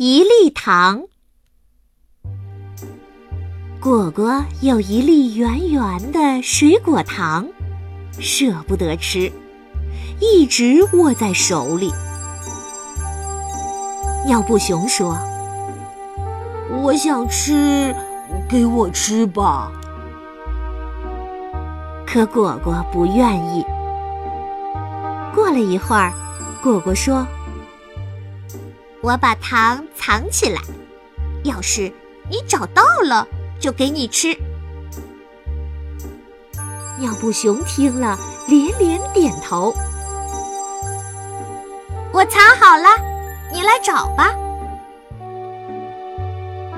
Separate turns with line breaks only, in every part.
一粒糖。果果有一粒圆圆的水果糖，舍不得吃，一直握在手里。尿布熊说：“
我想吃，给我吃吧。”
可果果不愿意。过了一会儿，果果说：“我把糖藏起来，要是你找到了，就给你吃。”尿布熊听了，连连点头。我藏好了，你来找吧。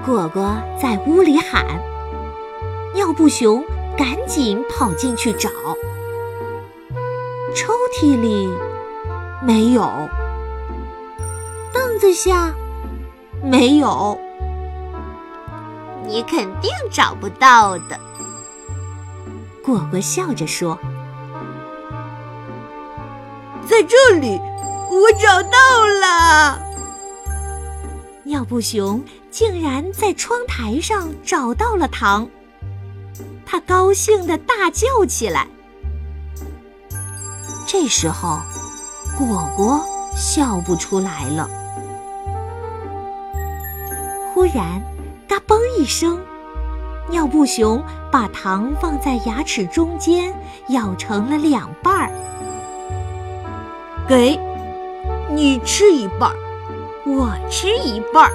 果果在屋里喊，尿布熊赶紧跑进去找。抽屉里没有，子下没有，你肯定找不到的。果果笑着说：“
在这里，我找到了。”
尿布熊竟然在窗台上找到了糖，他高兴的大叫起来。这时候，果果笑不出来了。忽然，嘎嘣一声，尿布熊把糖放在牙齿中间，咬成了两半儿。
给，你吃一半儿，
我吃一半儿。